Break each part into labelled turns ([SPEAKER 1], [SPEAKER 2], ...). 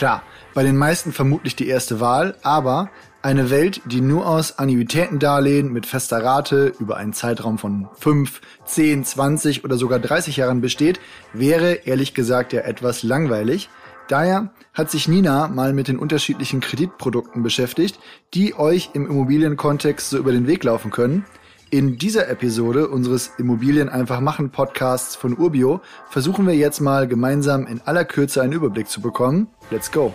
[SPEAKER 1] Klar, bei den meisten vermutlich die erste Wahl, aber eine Welt, die nur aus Annuitätendarlehen mit fester Rate über einen Zeitraum von 5, 10, 20 oder sogar 30 Jahren besteht, wäre ehrlich gesagt ja etwas langweilig. Daher hat sich Nina mal mit den unterschiedlichen Kreditprodukten beschäftigt, die euch im Immobilienkontext so über den Weg laufen können. In dieser Episode unseres Immobilien einfach machen Podcasts von Urbio versuchen wir jetzt mal gemeinsam in aller Kürze einen Überblick zu bekommen. Let's go!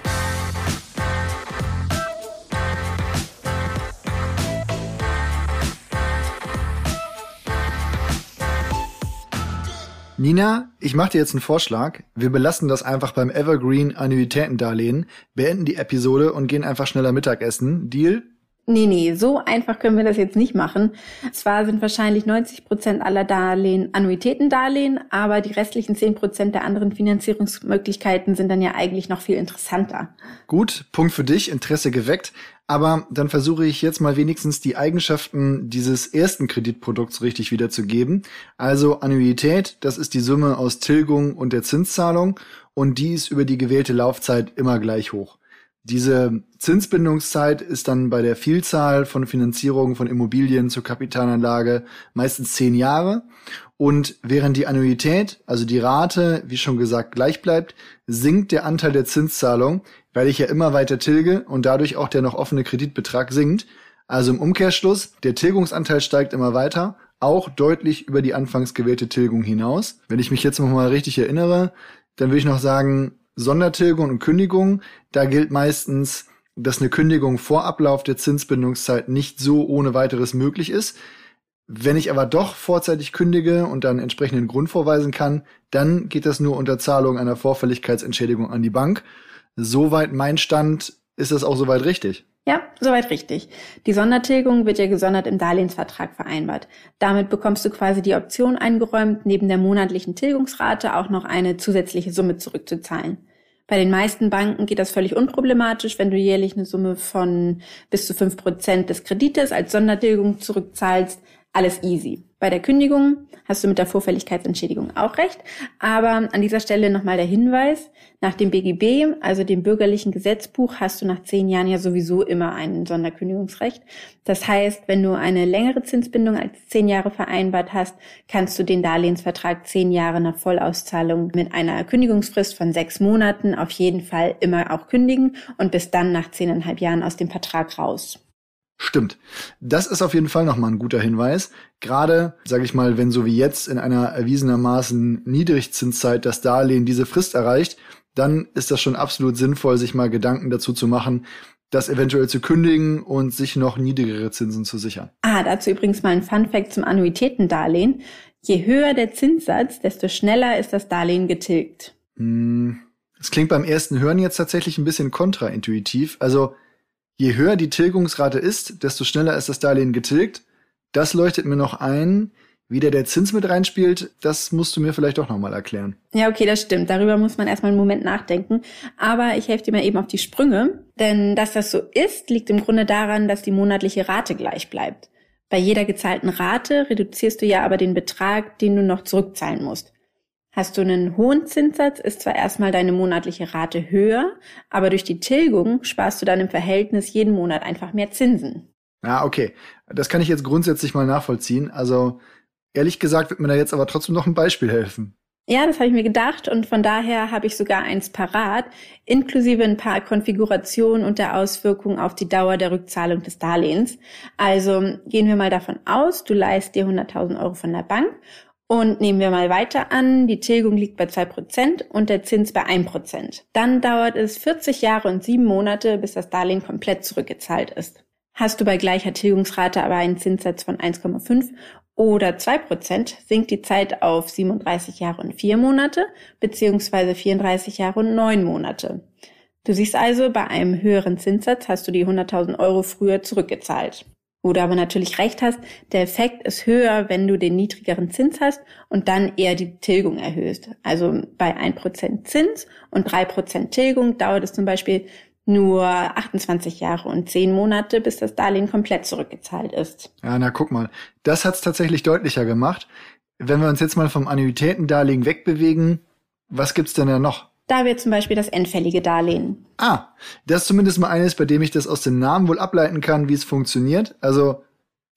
[SPEAKER 1] Nina, ich mache dir jetzt einen Vorschlag. Wir belassen das einfach beim Evergreen Annuitätendarlehen, beenden die Episode und gehen einfach schneller Mittagessen. Deal?
[SPEAKER 2] Nee, nee, so einfach können wir das jetzt nicht machen. Zwar sind wahrscheinlich 90 Prozent aller Darlehen Annuitätendarlehen, aber die restlichen 10 Prozent der anderen Finanzierungsmöglichkeiten sind dann ja eigentlich noch viel interessanter.
[SPEAKER 1] Gut, Punkt für dich, Interesse geweckt. Aber dann versuche ich jetzt mal wenigstens die Eigenschaften dieses ersten Kreditprodukts richtig wiederzugeben. Also Annuität, das ist die Summe aus Tilgung und der Zinszahlung und die ist über die gewählte Laufzeit immer gleich hoch. Diese Zinsbindungszeit ist dann bei der Vielzahl von Finanzierungen von Immobilien zur Kapitalanlage meistens zehn Jahre. Und während die Annuität, also die Rate, wie schon gesagt, gleich bleibt, sinkt der Anteil der Zinszahlung, weil ich ja immer weiter tilge und dadurch auch der noch offene Kreditbetrag sinkt. Also im Umkehrschluss, der Tilgungsanteil steigt immer weiter, auch deutlich über die anfangs gewählte Tilgung hinaus. Wenn ich mich jetzt noch mal richtig erinnere, dann würde ich noch sagen, Sondertilgung und Kündigung, da gilt meistens, dass eine Kündigung vor Ablauf der Zinsbindungszeit nicht so ohne weiteres möglich ist. Wenn ich aber doch vorzeitig kündige und dann entsprechenden Grund vorweisen kann, dann geht das nur unter Zahlung einer Vorfälligkeitsentschädigung an die Bank. Soweit mein Stand, ist das auch soweit richtig?
[SPEAKER 2] Ja, soweit richtig. Die Sondertilgung wird ja gesondert im Darlehensvertrag vereinbart. Damit bekommst du quasi die Option eingeräumt, neben der monatlichen Tilgungsrate auch noch eine zusätzliche Summe zurückzuzahlen. Bei den meisten Banken geht das völlig unproblematisch, wenn du jährlich eine Summe von bis zu fünf Prozent des Kredites als Sondertilgung zurückzahlst. Alles easy. Bei der Kündigung hast du mit der Vorfälligkeitsentschädigung auch recht. Aber an dieser Stelle nochmal der Hinweis. Nach dem BGB, also dem bürgerlichen Gesetzbuch, hast du nach zehn Jahren ja sowieso immer ein Sonderkündigungsrecht. Das heißt, wenn du eine längere Zinsbindung als zehn Jahre vereinbart hast, kannst du den Darlehensvertrag zehn Jahre nach Vollauszahlung mit einer Kündigungsfrist von sechs Monaten auf jeden Fall immer auch kündigen und bis dann nach zehneinhalb Jahren aus dem Vertrag raus.
[SPEAKER 1] Stimmt. Das ist auf jeden Fall nochmal ein guter Hinweis. Gerade, sage ich mal, wenn so wie jetzt in einer erwiesenermaßen Niedrigzinszeit das Darlehen diese Frist erreicht, dann ist das schon absolut sinnvoll, sich mal Gedanken dazu zu machen, das eventuell zu kündigen und sich noch niedrigere Zinsen zu sichern.
[SPEAKER 2] Ah, dazu übrigens mal ein Fun Fact zum Annuitätendarlehen. Je höher der Zinssatz, desto schneller ist das Darlehen getilgt.
[SPEAKER 1] Hm, das klingt beim ersten Hören jetzt tatsächlich ein bisschen kontraintuitiv. Also je höher die Tilgungsrate ist, desto schneller ist das Darlehen getilgt. Das leuchtet mir noch ein. Wie der, der Zins mit reinspielt, das musst du mir vielleicht auch nochmal erklären.
[SPEAKER 2] Ja, okay, das stimmt. Darüber muss man erstmal einen Moment nachdenken. Aber ich helfe dir mal eben auf die Sprünge. Denn dass das so ist, liegt im Grunde daran, dass die monatliche Rate gleich bleibt. Bei jeder gezahlten Rate reduzierst du ja aber den Betrag, den du noch zurückzahlen musst. Hast du einen hohen Zinssatz, ist zwar erstmal deine monatliche Rate höher, aber durch die Tilgung sparst du dann im Verhältnis jeden Monat einfach mehr Zinsen.
[SPEAKER 1] Ja, okay. Das kann ich jetzt grundsätzlich mal nachvollziehen. Also ehrlich gesagt wird mir da jetzt aber trotzdem noch ein Beispiel helfen.
[SPEAKER 2] Ja, das habe ich mir gedacht und von daher habe ich sogar eins parat, inklusive ein paar Konfigurationen und der Auswirkungen auf die Dauer der Rückzahlung des Darlehens. Also gehen wir mal davon aus, du leist dir 100.000 Euro von der Bank und nehmen wir mal weiter an, die Tilgung liegt bei zwei Prozent und der Zins bei ein Prozent. Dann dauert es 40 Jahre und sieben Monate, bis das Darlehen komplett zurückgezahlt ist. Hast du bei gleicher Tilgungsrate aber einen Zinssatz von 1,5 oder zwei Prozent, sinkt die Zeit auf 37 Jahre und vier Monate beziehungsweise 34 Jahre und neun Monate. Du siehst also, bei einem höheren Zinssatz hast du die 100.000 Euro früher zurückgezahlt. Wo du aber natürlich recht hast, der Effekt ist höher, wenn du den niedrigeren Zins hast und dann eher die Tilgung erhöhst. Also bei 1% Zins und 3% Tilgung dauert es zum Beispiel nur 28 Jahre und 10 Monate, bis das Darlehen komplett zurückgezahlt ist.
[SPEAKER 1] Ja, na guck mal, das hat's tatsächlich deutlicher gemacht. Wenn wir uns jetzt mal vom Annuitätendarlehen wegbewegen, was gibt's denn da noch?
[SPEAKER 2] Da wäre zum Beispiel das endfällige Darlehen.
[SPEAKER 1] Ah, das ist zumindest mal eines, bei dem ich das aus dem Namen wohl ableiten kann, wie es funktioniert. Also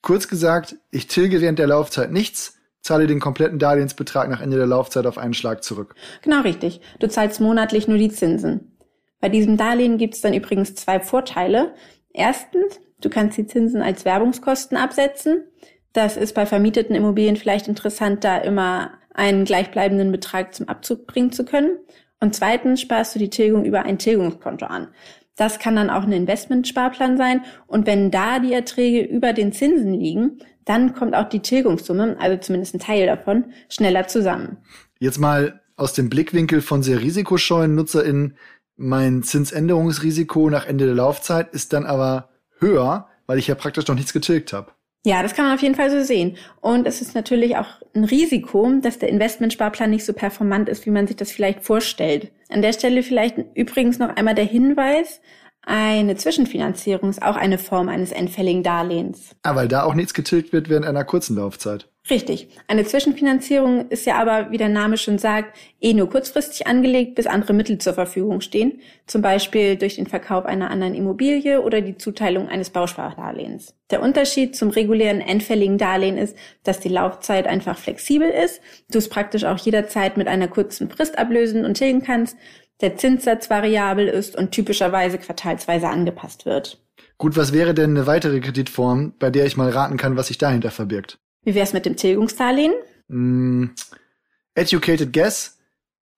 [SPEAKER 1] kurz gesagt, ich tilge während der Laufzeit nichts, zahle den kompletten Darlehensbetrag nach Ende der Laufzeit auf einen Schlag zurück.
[SPEAKER 2] Genau richtig. Du zahlst monatlich nur die Zinsen. Bei diesem Darlehen gibt es dann übrigens zwei Vorteile. Erstens, du kannst die Zinsen als Werbungskosten absetzen. Das ist bei vermieteten Immobilien vielleicht interessant, da immer einen gleichbleibenden Betrag zum Abzug bringen zu können. Und zweitens sparst du die Tilgung über ein Tilgungskonto an. Das kann dann auch ein Investmentsparplan sein. Und wenn da die Erträge über den Zinsen liegen, dann kommt auch die Tilgungssumme, also zumindest ein Teil davon, schneller zusammen.
[SPEAKER 1] Jetzt mal aus dem Blickwinkel von sehr risikoscheuen NutzerInnen. Mein Zinsänderungsrisiko nach Ende der Laufzeit ist dann aber höher, weil ich ja praktisch noch nichts getilgt habe.
[SPEAKER 2] Ja, das kann man auf jeden Fall so sehen. Und es ist natürlich auch ein Risiko, dass der Investmentsparplan nicht so performant ist, wie man sich das vielleicht vorstellt. An der Stelle vielleicht übrigens noch einmal der Hinweis, eine Zwischenfinanzierung ist auch eine Form eines endfälligen Darlehens.
[SPEAKER 1] Ah, weil da auch nichts getilgt wird während einer kurzen Laufzeit.
[SPEAKER 2] Richtig. Eine Zwischenfinanzierung ist ja aber, wie der Name schon sagt, eh nur kurzfristig angelegt, bis andere Mittel zur Verfügung stehen. Zum Beispiel durch den Verkauf einer anderen Immobilie oder die Zuteilung eines Bauspardarlehens. Der Unterschied zum regulären endfälligen Darlehen ist, dass die Laufzeit einfach flexibel ist. Du es praktisch auch jederzeit mit einer kurzen Frist ablösen und tilgen kannst der Zinssatz variabel ist und typischerweise quartalsweise angepasst wird.
[SPEAKER 1] Gut, was wäre denn eine weitere Kreditform, bei der ich mal raten kann, was sich dahinter verbirgt?
[SPEAKER 2] Wie wär's mit dem Tilgungsdarlehen?
[SPEAKER 1] Mm, educated guess,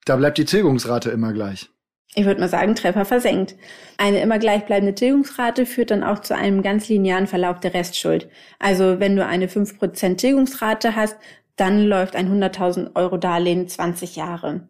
[SPEAKER 1] da bleibt die Tilgungsrate immer gleich.
[SPEAKER 2] Ich würde mal sagen, Treffer versenkt. Eine immer gleichbleibende Tilgungsrate führt dann auch zu einem ganz linearen Verlauf der Restschuld. Also wenn du eine 5% Tilgungsrate hast, dann läuft ein 100.000 Euro Darlehen 20 Jahre.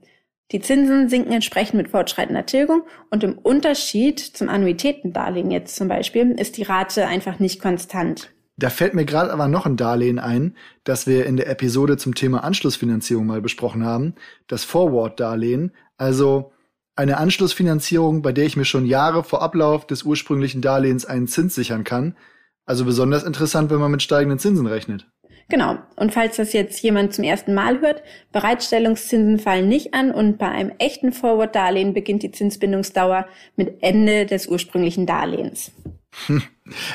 [SPEAKER 2] Die Zinsen sinken entsprechend mit fortschreitender Tilgung und im Unterschied zum Annuitätendarlehen jetzt zum Beispiel ist die Rate einfach nicht konstant.
[SPEAKER 1] Da fällt mir gerade aber noch ein Darlehen ein, das wir in der Episode zum Thema Anschlussfinanzierung mal besprochen haben. Das Forward-Darlehen, also eine Anschlussfinanzierung, bei der ich mir schon Jahre vor Ablauf des ursprünglichen Darlehens einen Zins sichern kann. Also besonders interessant, wenn man mit steigenden Zinsen rechnet.
[SPEAKER 2] Genau. Und falls das jetzt jemand zum ersten Mal hört, Bereitstellungszinsen fallen nicht an und bei einem echten Forward-Darlehen beginnt die Zinsbindungsdauer mit Ende des ursprünglichen Darlehens.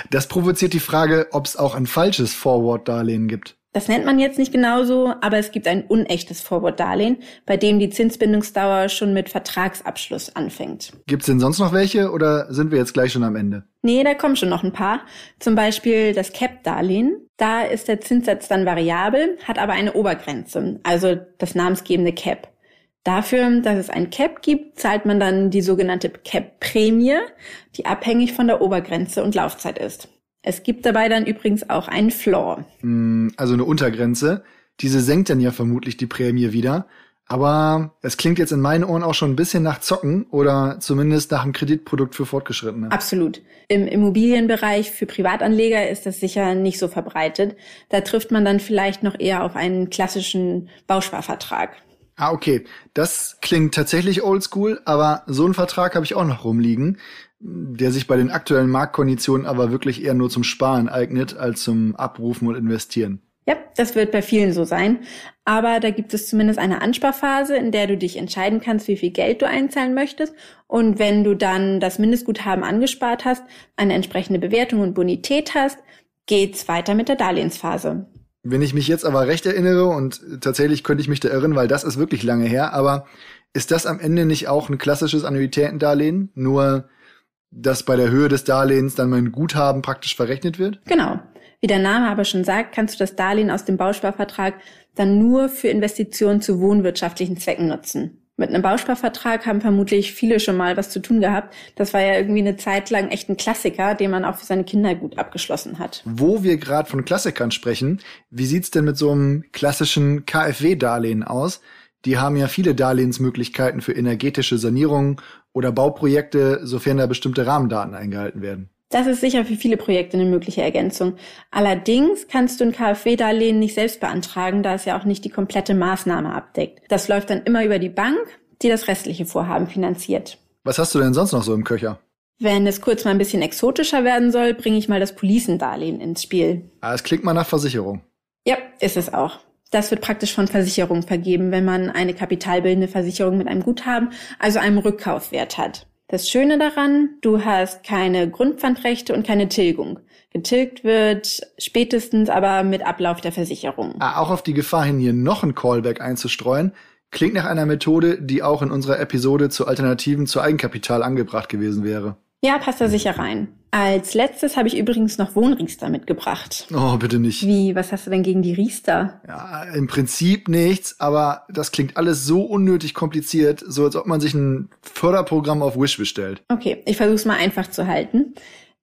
[SPEAKER 1] Das provoziert die Frage, ob es auch ein falsches Forward-Darlehen gibt.
[SPEAKER 2] Das nennt man jetzt nicht genauso, aber es gibt ein unechtes Forward-Darlehen, bei dem die Zinsbindungsdauer schon mit Vertragsabschluss anfängt.
[SPEAKER 1] Gibt's denn sonst noch welche oder sind wir jetzt gleich schon am Ende?
[SPEAKER 2] Nee, da kommen schon noch ein paar. Zum Beispiel das Cap-Darlehen. Da ist der Zinssatz dann variabel, hat aber eine Obergrenze, also das namensgebende Cap. Dafür, dass es ein Cap gibt, zahlt man dann die sogenannte Cap-Prämie, die abhängig von der Obergrenze und Laufzeit ist. Es gibt dabei dann übrigens auch einen Floor.
[SPEAKER 1] Hm, also eine Untergrenze. Diese senkt dann ja vermutlich die Prämie wieder. Aber es klingt jetzt in meinen Ohren auch schon ein bisschen nach Zocken oder zumindest nach einem Kreditprodukt für Fortgeschrittene.
[SPEAKER 2] Absolut. Im Immobilienbereich für Privatanleger ist das sicher nicht so verbreitet. Da trifft man dann vielleicht noch eher auf einen klassischen Bausparvertrag.
[SPEAKER 1] Ah, okay. Das klingt tatsächlich oldschool, aber so einen Vertrag habe ich auch noch rumliegen, der sich bei den aktuellen Marktkonditionen aber wirklich eher nur zum Sparen eignet als zum Abrufen und Investieren.
[SPEAKER 2] Ja, das wird bei vielen so sein. Aber da gibt es zumindest eine Ansparphase, in der du dich entscheiden kannst, wie viel Geld du einzahlen möchtest. Und wenn du dann das Mindestguthaben angespart hast, eine entsprechende Bewertung und Bonität hast, geht's weiter mit der Darlehensphase.
[SPEAKER 1] Wenn ich mich jetzt aber recht erinnere, und tatsächlich könnte ich mich da irren, weil das ist wirklich lange her, aber ist das am Ende nicht auch ein klassisches Annuitätendarlehen? Nur, dass bei der Höhe des Darlehens dann mein Guthaben praktisch verrechnet wird?
[SPEAKER 2] Genau. Wie der Name aber schon sagt, kannst du das Darlehen aus dem Bausparvertrag dann nur für Investitionen zu wohnwirtschaftlichen Zwecken nutzen. Mit einem Bausparvertrag haben vermutlich viele schon mal was zu tun gehabt. Das war ja irgendwie eine Zeit lang echt ein Klassiker, den man auch für seine Kinder gut abgeschlossen hat.
[SPEAKER 1] Wo wir gerade von Klassikern sprechen, wie sieht's denn mit so einem klassischen KfW-Darlehen aus? Die haben ja viele Darlehensmöglichkeiten für energetische Sanierungen oder Bauprojekte, sofern da bestimmte Rahmendaten eingehalten werden.
[SPEAKER 2] Das ist sicher für viele Projekte eine mögliche Ergänzung. Allerdings kannst du ein KfW-Darlehen nicht selbst beantragen, da es ja auch nicht die komplette Maßnahme abdeckt. Das läuft dann immer über die Bank, die das restliche Vorhaben finanziert.
[SPEAKER 1] Was hast du denn sonst noch so im Köcher?
[SPEAKER 2] Wenn es kurz mal ein bisschen exotischer werden soll, bringe ich mal das Policendarlehen ins Spiel.
[SPEAKER 1] Ah, es klingt mal nach Versicherung.
[SPEAKER 2] Ja, ist es auch. Das wird praktisch von Versicherungen vergeben, wenn man eine kapitalbildende Versicherung mit einem Guthaben, also einem Rückkaufwert hat. Das Schöne daran, du hast keine Grundpfandrechte und keine Tilgung. Getilgt wird spätestens aber mit Ablauf der Versicherung.
[SPEAKER 1] Ah, auch auf die Gefahr hin, hier noch ein Callback einzustreuen, klingt nach einer Methode, die auch in unserer Episode zu Alternativen zu Eigenkapital angebracht gewesen wäre.
[SPEAKER 2] Ja, passt da sicher rein. Als letztes habe ich übrigens noch Wohnriester mitgebracht.
[SPEAKER 1] Oh, bitte nicht.
[SPEAKER 2] Wie, was hast du denn gegen die Riester?
[SPEAKER 1] Ja, im Prinzip nichts, aber das klingt alles so unnötig kompliziert, so als ob man sich ein Förderprogramm auf Wish bestellt.
[SPEAKER 2] Okay, ich versuche es mal einfach zu halten.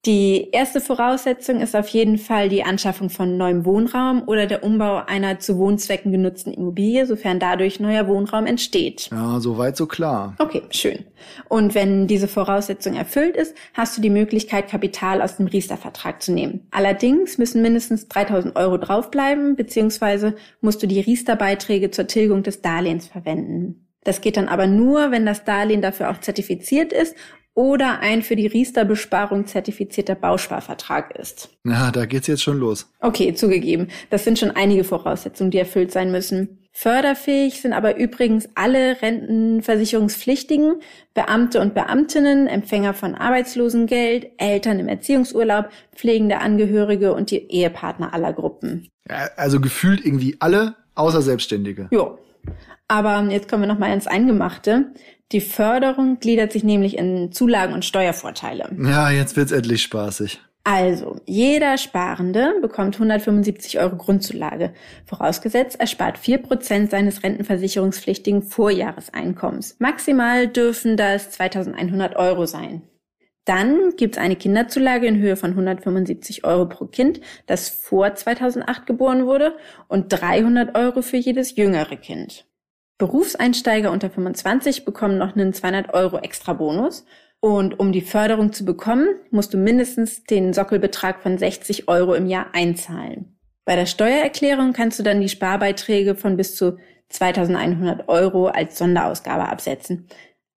[SPEAKER 2] Die erste Voraussetzung ist auf jeden Fall die Anschaffung von neuem Wohnraum oder der Umbau einer zu Wohnzwecken genutzten Immobilie, sofern dadurch neuer Wohnraum entsteht.
[SPEAKER 1] Ja, soweit so klar.
[SPEAKER 2] Okay, schön. Und wenn diese Voraussetzung erfüllt ist, hast du die Möglichkeit, Kapital aus dem Riester-Vertrag zu nehmen. Allerdings müssen mindestens 3000 Euro draufbleiben, beziehungsweise musst du die Riester-Beiträge zur Tilgung des Darlehens verwenden. Das geht dann aber nur, wenn das Darlehen dafür auch zertifiziert ist oder ein für die Riester-Besparung zertifizierter Bausparvertrag ist.
[SPEAKER 1] Na, da geht's jetzt schon los.
[SPEAKER 2] Okay, zugegeben. Das sind schon einige Voraussetzungen, die erfüllt sein müssen. Förderfähig sind aber übrigens alle Rentenversicherungspflichtigen, Beamte und Beamtinnen, Empfänger von Arbeitslosengeld, Eltern im Erziehungsurlaub, pflegende Angehörige und die Ehepartner aller Gruppen.
[SPEAKER 1] Also gefühlt irgendwie alle, außer Selbstständige.
[SPEAKER 2] Jo. Aber jetzt kommen wir nochmal ins Eingemachte. Die Förderung gliedert sich nämlich in Zulagen und Steuervorteile.
[SPEAKER 1] Ja, jetzt wird's endlich spaßig.
[SPEAKER 2] Also, jeder Sparende bekommt 175 Euro Grundzulage, vorausgesetzt er spart 4% seines rentenversicherungspflichtigen Vorjahreseinkommens. Maximal dürfen das 2100 Euro sein. Dann gibt's eine Kinderzulage in Höhe von 175 Euro pro Kind, das vor 2008 geboren wurde, und 300 Euro für jedes jüngere Kind. Berufseinsteiger unter 25 bekommen noch einen 200 Euro extra Bonus. Und um die Förderung zu bekommen, musst du mindestens den Sockelbetrag von 60 Euro im Jahr einzahlen. Bei der Steuererklärung kannst du dann die Sparbeiträge von bis zu 2100 Euro als Sonderausgabe absetzen.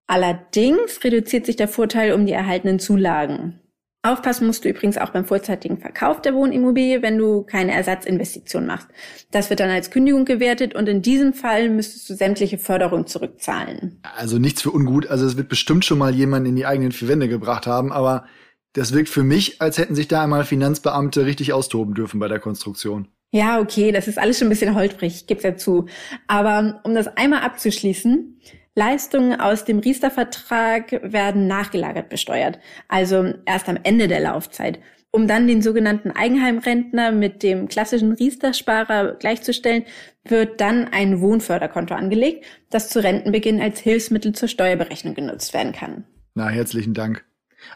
[SPEAKER 2] Allerdings reduziert sich der Vorteil um die erhaltenen Zulagen. Aufpassen musst du übrigens auch beim vorzeitigen Verkauf der Wohnimmobilie, wenn du keine Ersatzinvestition machst. Das wird dann als Kündigung gewertet und in diesem Fall müsstest du sämtliche Förderung zurückzahlen.
[SPEAKER 1] Also nichts für ungut. Also es wird bestimmt schon mal jemand in die eigenen vier Wände gebracht haben, aber das wirkt für mich, als hätten sich da einmal Finanzbeamte richtig austoben dürfen bei der Konstruktion.
[SPEAKER 2] Ja, okay, das ist alles schon ein bisschen holprig, gibt's ja zu. Aber um das einmal abzuschließen, Leistungen aus dem Riester-Vertrag werden nachgelagert besteuert, also erst am Ende der Laufzeit, um dann den sogenannten Eigenheimrentner mit dem klassischen Riester-Sparer gleichzustellen, wird dann ein Wohnförderkonto angelegt, das zu Rentenbeginn als Hilfsmittel zur Steuerberechnung genutzt werden kann.
[SPEAKER 1] Na, herzlichen Dank.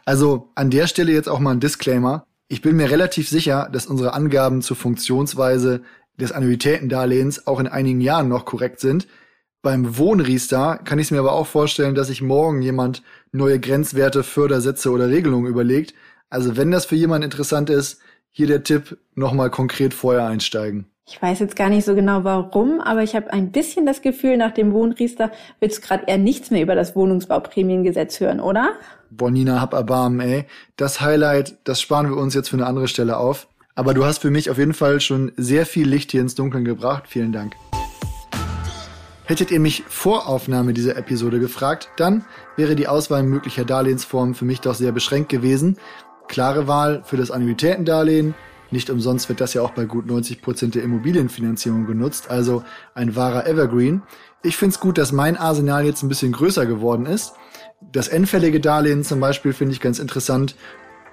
[SPEAKER 1] Also an der Stelle jetzt auch mal ein Disclaimer. Ich bin mir relativ sicher, dass unsere Angaben zur Funktionsweise des Annuitätendarlehens auch in einigen Jahren noch korrekt sind. Beim Wohnriester kann ich es mir aber auch vorstellen, dass sich morgen jemand neue Grenzwerte, Fördersätze oder Regelungen überlegt. Also wenn das für jemanden interessant ist, hier der Tipp, nochmal konkret vorher einsteigen.
[SPEAKER 2] Ich weiß jetzt gar nicht so genau warum, aber ich habe ein bisschen das Gefühl, nach dem Wohnriester willst du gerade eher nichts mehr über das Wohnungsbauprämiengesetz hören, oder?
[SPEAKER 1] Bonina, hab Erbarmen, ey. Das Highlight, das sparen wir uns jetzt für eine andere Stelle auf. Aber du hast für mich auf jeden Fall schon sehr viel Licht hier ins Dunkeln gebracht. Vielen Dank. Hättet ihr mich vor Aufnahme dieser Episode gefragt, dann wäre die Auswahl möglicher Darlehensformen für mich doch sehr beschränkt gewesen. Klare Wahl für das Annuitätendarlehen. Nicht umsonst wird das ja auch bei gut 90 Prozent der Immobilienfinanzierung genutzt, also ein wahrer Evergreen. Ich finde es gut, dass mein Arsenal jetzt ein bisschen größer geworden ist. Das endfällige Darlehen zum Beispiel finde ich ganz interessant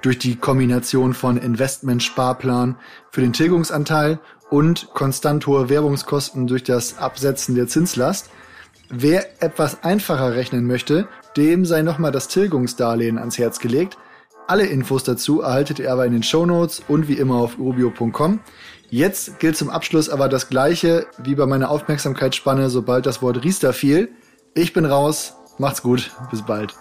[SPEAKER 1] durch die Kombination von Investment-Sparplan für den Tilgungsanteil und konstant hohe Werbungskosten durch das Absetzen der Zinslast. Wer etwas einfacher rechnen möchte, dem sei nochmal das Tilgungsdarlehen ans Herz gelegt. Alle Infos dazu erhaltet ihr aber in den Show Notes und wie immer auf urubio.com. Jetzt gilt zum Abschluss aber das gleiche wie bei meiner Aufmerksamkeitsspanne, sobald das Wort Riester fiel. Ich bin raus, macht's gut, bis bald.